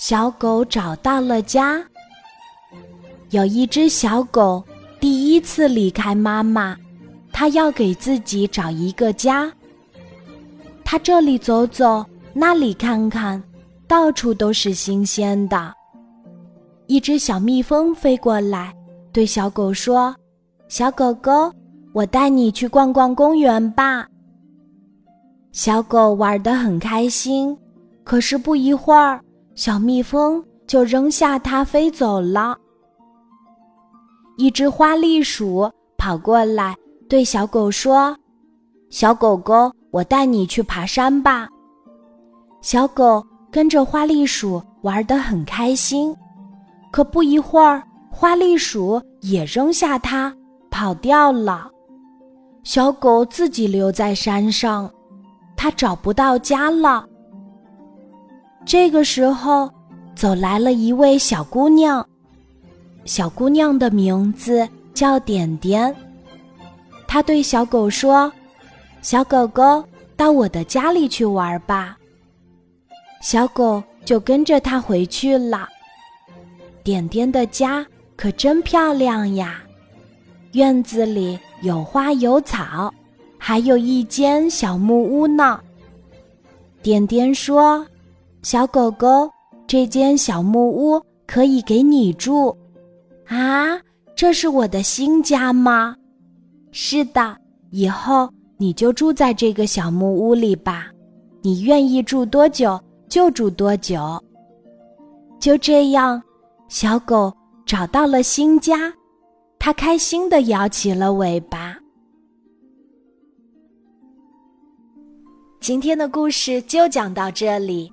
小狗找到了家。有一只小狗第一次离开妈妈，它要给自己找一个家。它这里走走，那里看看，到处都是新鲜的。一只小蜜蜂飞过来，对小狗说：“小狗狗，我带你去逛逛公园吧。”小狗玩得很开心，可是不一会儿。小蜜蜂就扔下它飞走了。一只花栗鼠跑过来对小狗说：“小狗狗，我带你去爬山吧。”小狗跟着花栗鼠玩得很开心，可不一会儿，花栗鼠也扔下它跑掉了。小狗自己留在山上，它找不到家了。这个时候，走来了一位小姑娘。小姑娘的名字叫点点。她对小狗说：“小狗狗，到我的家里去玩吧。”小狗就跟着她回去了。点点的家可真漂亮呀，院子里有花有草，还有一间小木屋呢。点点说。小狗狗，这间小木屋可以给你住，啊，这是我的新家吗？是的，以后你就住在这个小木屋里吧，你愿意住多久就住多久。就这样，小狗找到了新家，它开心的摇起了尾巴。今天的故事就讲到这里。